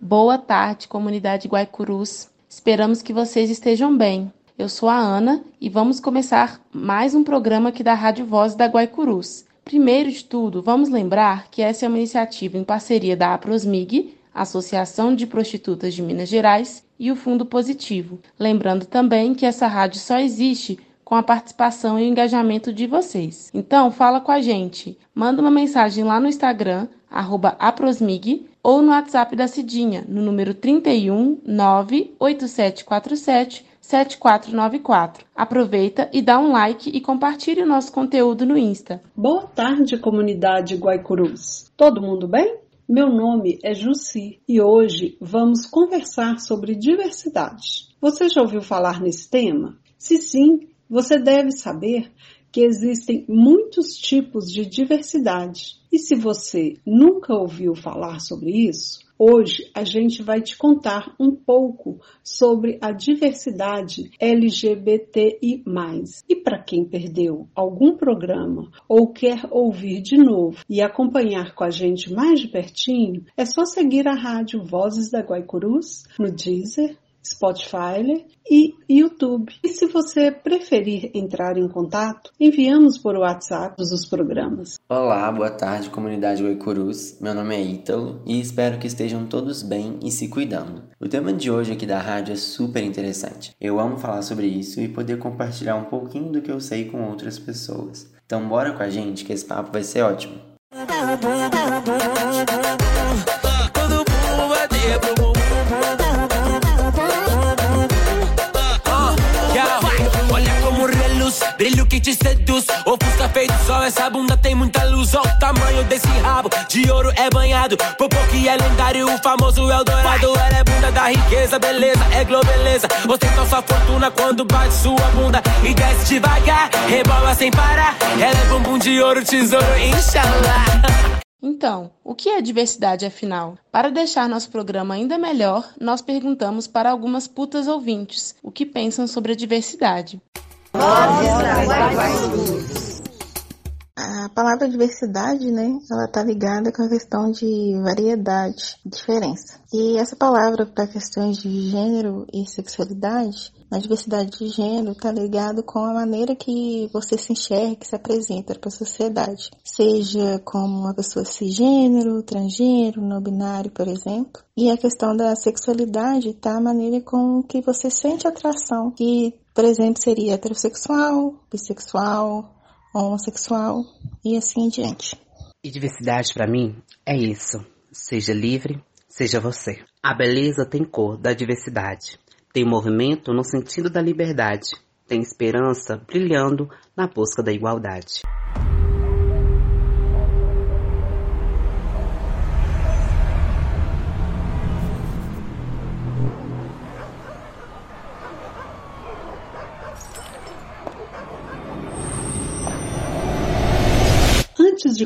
Boa tarde, comunidade Guaicurus. Esperamos que vocês estejam bem. Eu sou a Ana e vamos começar mais um programa aqui da Rádio Voz da Guaicurus. Primeiro de tudo, vamos lembrar que essa é uma iniciativa em parceria da Aprosmig, Associação de Prostitutas de Minas Gerais, e o Fundo Positivo. Lembrando também que essa rádio só existe com a participação e o engajamento de vocês. Então, fala com a gente. Manda uma mensagem lá no Instagram, aprosmig, ou no WhatsApp da Cidinha, no número 31 98747 7494. Aproveita e dá um like e compartilhe o nosso conteúdo no Insta. Boa tarde, comunidade Guaicurus. Todo mundo bem? Meu nome é Jussi e hoje vamos conversar sobre diversidade. Você já ouviu falar nesse tema? Se sim, você deve saber que existem muitos tipos de diversidade. E se você nunca ouviu falar sobre isso, hoje a gente vai te contar um pouco sobre a diversidade LGBTI. E para quem perdeu algum programa ou quer ouvir de novo e acompanhar com a gente mais de pertinho, é só seguir a rádio Vozes da Guaicurus no Deezer, Spotify e YouTube. E se você preferir entrar em contato, enviamos por WhatsApp os programas. Olá, boa tarde, comunidade Oicurus. Meu nome é Ítalo e espero que estejam todos bem e se cuidando. O tema de hoje aqui da rádio é super interessante. Eu amo falar sobre isso e poder compartilhar um pouquinho do que eu sei com outras pessoas. Então bora com a gente que esse papo vai ser ótimo. Te seduz, o fusca feito sol Essa bunda tem muita luz, ó o tamanho desse rabo De ouro é banhado, é lendário. O famoso ela é bunda da riqueza Beleza, é globeleza. Sua fortuna quando bate sua bunda E desce devagar, rebola sem parar Ela é bumbum de ouro, tesouro, inshallah então, o que é diversidade afinal? Para deixar nosso programa ainda melhor, nós perguntamos para algumas putas ouvintes o que pensam sobre a diversidade. A palavra diversidade, né, ela tá ligada com a questão de variedade, diferença. E essa palavra para questões de gênero e sexualidade, a diversidade de gênero está ligado com a maneira que você se enxerga, que se apresenta para a sociedade. Seja como uma pessoa cisgênero, transgênero, não binário, por exemplo. E a questão da sexualidade está a maneira com que você sente atração, que por exemplo, seria heterossexual, bissexual, homossexual e assim em diante. E diversidade para mim é isso. Seja livre, seja você. A beleza tem cor da diversidade. Tem movimento no sentido da liberdade. Tem esperança brilhando na busca da igualdade.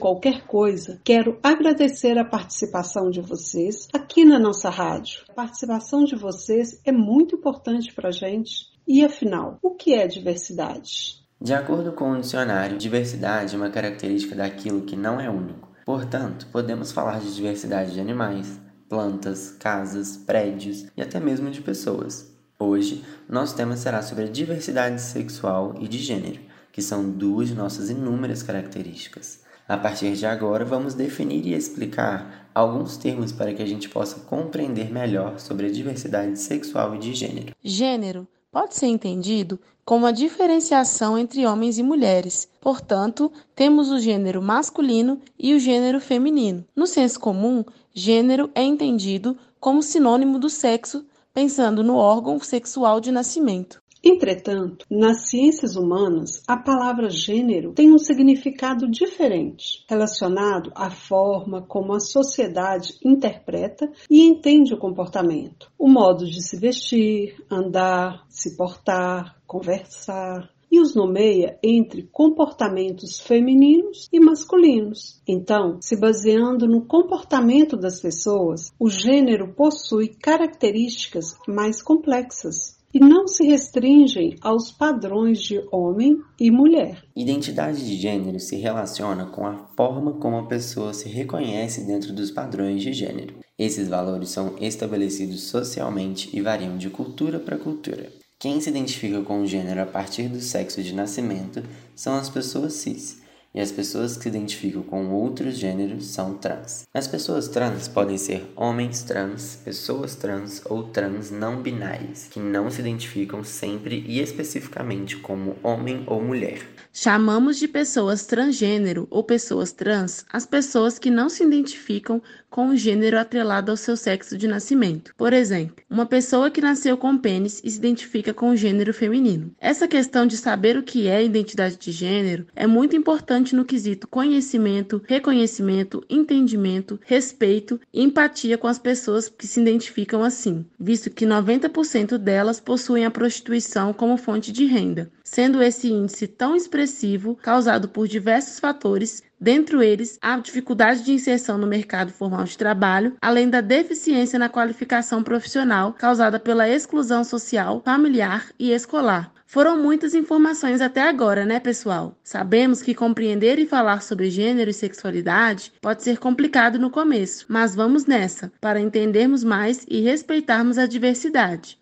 Qualquer coisa, quero agradecer a participação de vocês aqui na nossa rádio. A participação de vocês é muito importante para a gente. E afinal, o que é diversidade? De acordo com o dicionário, diversidade é uma característica daquilo que não é único. Portanto, podemos falar de diversidade de animais, plantas, casas, prédios e até mesmo de pessoas. Hoje, nosso tema será sobre a diversidade sexual e de gênero, que são duas de nossas inúmeras características. A partir de agora, vamos definir e explicar alguns termos para que a gente possa compreender melhor sobre a diversidade sexual e de gênero. Gênero pode ser entendido como a diferenciação entre homens e mulheres. Portanto, temos o gênero masculino e o gênero feminino. No senso comum, gênero é entendido como sinônimo do sexo, pensando no órgão sexual de nascimento. Entretanto, nas ciências humanas, a palavra gênero tem um significado diferente, relacionado à forma como a sociedade interpreta e entende o comportamento, o modo de se vestir, andar, se portar, conversar, e os nomeia entre comportamentos femininos e masculinos. Então, se baseando no comportamento das pessoas, o gênero possui características mais complexas e não se restringem aos padrões de homem e mulher. Identidade de gênero se relaciona com a forma como a pessoa se reconhece dentro dos padrões de gênero. Esses valores são estabelecidos socialmente e variam de cultura para cultura. Quem se identifica com o gênero a partir do sexo de nascimento são as pessoas cis, e as pessoas que se identificam com outros gêneros são trans. As pessoas trans podem ser homens trans, pessoas trans ou trans não binárias, que não se identificam sempre e especificamente como homem ou mulher. Chamamos de pessoas transgênero ou pessoas trans as pessoas que não se identificam com o gênero atrelado ao seu sexo de nascimento. Por exemplo, uma pessoa que nasceu com pênis e se identifica com o gênero feminino. Essa questão de saber o que é identidade de gênero é muito importante no quesito conhecimento, reconhecimento, entendimento, respeito e empatia com as pessoas que se identificam assim, visto que 90% delas possuem a prostituição como fonte de renda sendo esse índice tão expressivo causado por diversos fatores, dentre eles a dificuldade de inserção no mercado formal de trabalho, além da deficiência na qualificação profissional causada pela exclusão social, familiar e escolar. Foram muitas informações até agora, né, pessoal? Sabemos que compreender e falar sobre gênero e sexualidade pode ser complicado no começo, mas vamos nessa, para entendermos mais e respeitarmos a diversidade.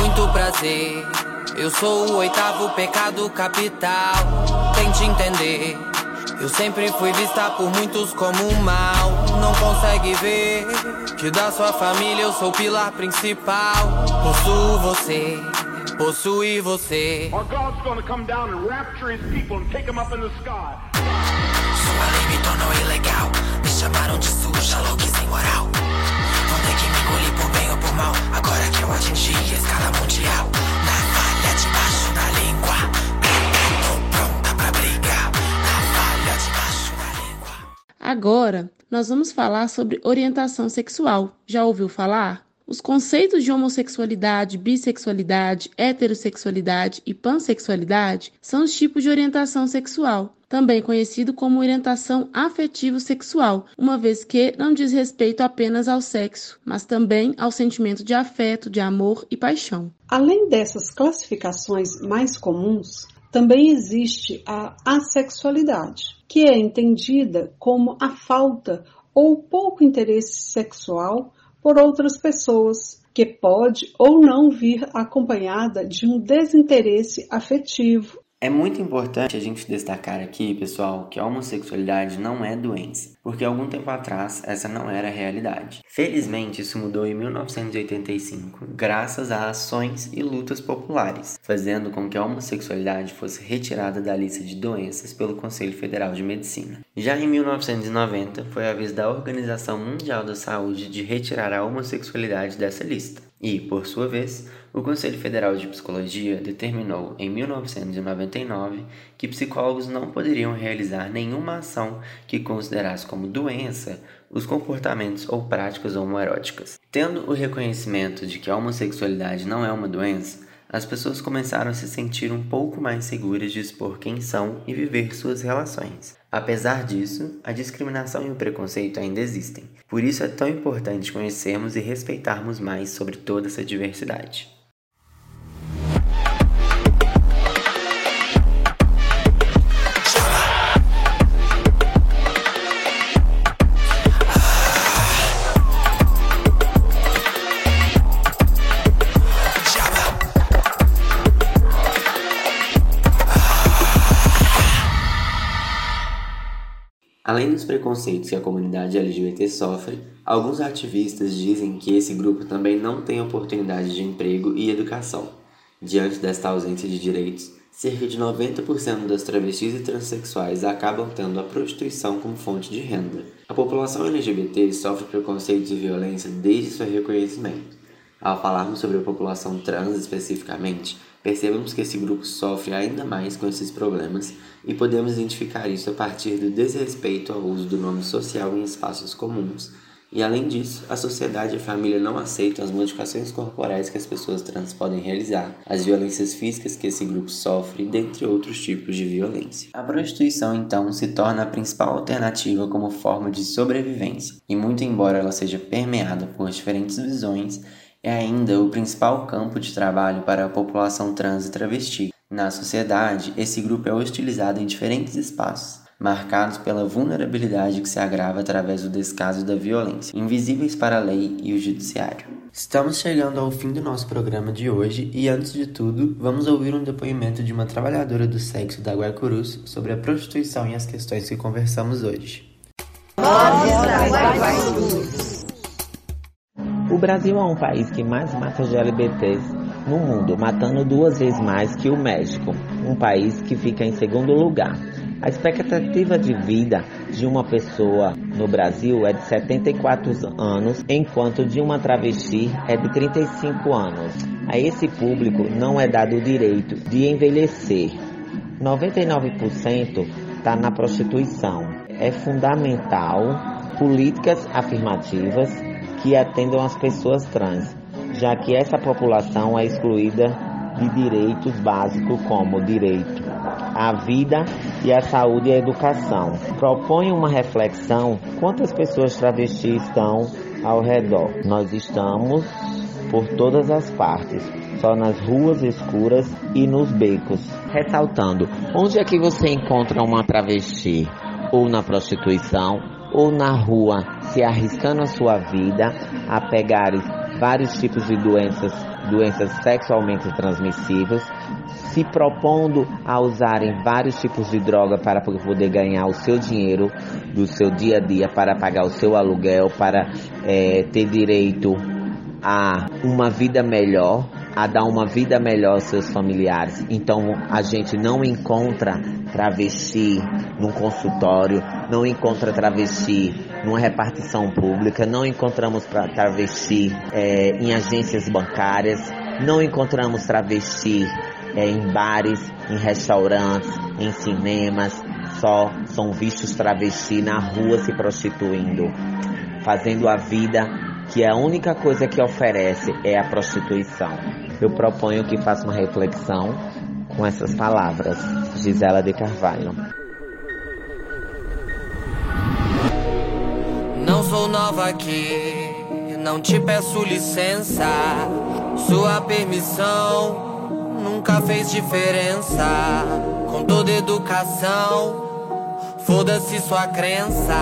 muito prazer. Eu sou o oitavo pecado capital. Tente entender. Eu sempre fui vista por muitos como um mal. Não consegue ver que da sua família eu sou o pilar principal. Possuo você, possui você. Our God's gonna come down and rapture his people and take them up in the sky. Sua lei me tornou ilegal. Agora, nós vamos falar sobre orientação sexual. Já ouviu falar? Os conceitos de homossexualidade, bissexualidade, heterossexualidade e pansexualidade são os tipos de orientação sexual, também conhecido como orientação afetivo-sexual, uma vez que não diz respeito apenas ao sexo, mas também ao sentimento de afeto, de amor e paixão. Além dessas classificações mais comuns, também existe a assexualidade, que é entendida como a falta ou pouco interesse sexual por outras pessoas, que pode ou não vir acompanhada de um desinteresse afetivo é muito importante a gente destacar aqui, pessoal, que a homossexualidade não é doença, porque algum tempo atrás essa não era a realidade. Felizmente, isso mudou em 1985, graças a ações e lutas populares, fazendo com que a homossexualidade fosse retirada da lista de doenças pelo Conselho Federal de Medicina. Já em 1990, foi a vez da Organização Mundial da Saúde de retirar a homossexualidade dessa lista. E, por sua vez, o Conselho Federal de Psicologia determinou em 1999 que psicólogos não poderiam realizar nenhuma ação que considerasse como doença os comportamentos ou práticas homoeróticas. Tendo o reconhecimento de que a homossexualidade não é uma doença, as pessoas começaram a se sentir um pouco mais seguras de expor quem são e viver suas relações. Apesar disso, a discriminação e o preconceito ainda existem. Por isso é tão importante conhecermos e respeitarmos mais sobre toda essa diversidade. Preconceitos que a comunidade LGBT sofre, alguns ativistas dizem que esse grupo também não tem oportunidade de emprego e educação. Diante desta ausência de direitos, cerca de 90% das travestis e transexuais acabam tendo a prostituição como fonte de renda. A população LGBT sofre preconceitos e violência desde seu reconhecimento. Ao falarmos sobre a população trans especificamente, Percebemos que esse grupo sofre ainda mais com esses problemas e podemos identificar isso a partir do desrespeito ao uso do nome social em espaços comuns. E além disso, a sociedade e a família não aceitam as modificações corporais que as pessoas trans podem realizar, as violências físicas que esse grupo sofre, dentre outros tipos de violência. A prostituição, então, se torna a principal alternativa como forma de sobrevivência, e muito embora ela seja permeada por diferentes visões, É ainda o principal campo de trabalho para a população trans e travesti. Na sociedade, esse grupo é hostilizado em diferentes espaços, marcados pela vulnerabilidade que se agrava através do descaso da violência, invisíveis para a lei e o judiciário. Estamos chegando ao fim do nosso programa de hoje e, antes de tudo, vamos ouvir um depoimento de uma trabalhadora do sexo da Guaicurus sobre a prostituição e as questões que conversamos hoje. O Brasil é um país que mais mata GLBTs no mundo, matando duas vezes mais que o México, um país que fica em segundo lugar. A expectativa de vida de uma pessoa no Brasil é de 74 anos, enquanto de uma travesti é de 35 anos. A esse público não é dado o direito de envelhecer. 99% está na prostituição. É fundamental políticas afirmativas que atendam as pessoas trans, já que essa população é excluída de direitos básicos como direito à vida e à saúde e à educação. Propõe uma reflexão quantas pessoas travestis estão ao redor. Nós estamos por todas as partes, só nas ruas escuras e nos becos. Ressaltando, onde é que você encontra uma travesti? Ou na prostituição, ou na rua, se arriscando a sua vida a pegar vários tipos de doenças, doenças sexualmente transmissíveis, se propondo a usarem vários tipos de droga para poder ganhar o seu dinheiro do seu dia a dia, para pagar o seu aluguel, para é, ter direito a uma vida melhor, a dar uma vida melhor aos seus familiares. Então a gente não encontra travesti num consultório, não encontra travesti numa repartição pública, não encontramos travesti é, em agências bancárias, não encontramos travesti é, em bares, em restaurantes, em cinemas, só são vistos travesti na rua se prostituindo, fazendo a vida que a única coisa que oferece é a prostituição. Eu proponho que faça uma reflexão com essas palavras. Gisela de Carvalho. Não sou nova aqui, não te peço licença. Sua permissão nunca fez diferença. Com toda educação, foda-se sua crença,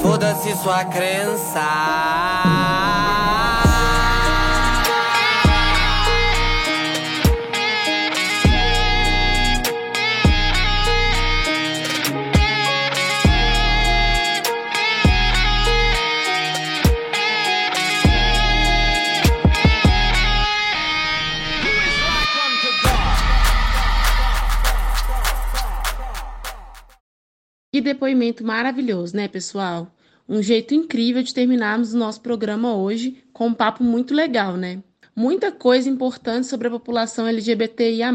foda-se sua crença. Depoimento maravilhoso, né, pessoal? Um jeito incrível de terminarmos o nosso programa hoje com um papo muito legal, né? Muita coisa importante sobre a população LGBTIA,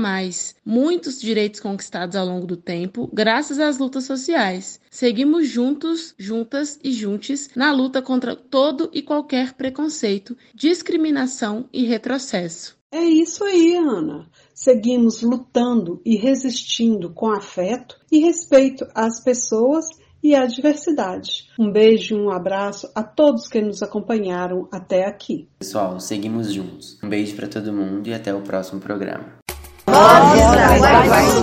muitos direitos conquistados ao longo do tempo, graças às lutas sociais. Seguimos juntos, juntas e juntes na luta contra todo e qualquer preconceito, discriminação e retrocesso. É isso aí, Ana. Seguimos lutando e resistindo com afeto e respeito às pessoas e à diversidade. Um beijo e um abraço a todos que nos acompanharam até aqui. Pessoal, seguimos juntos. Um beijo para todo mundo e até o próximo programa. Nossa,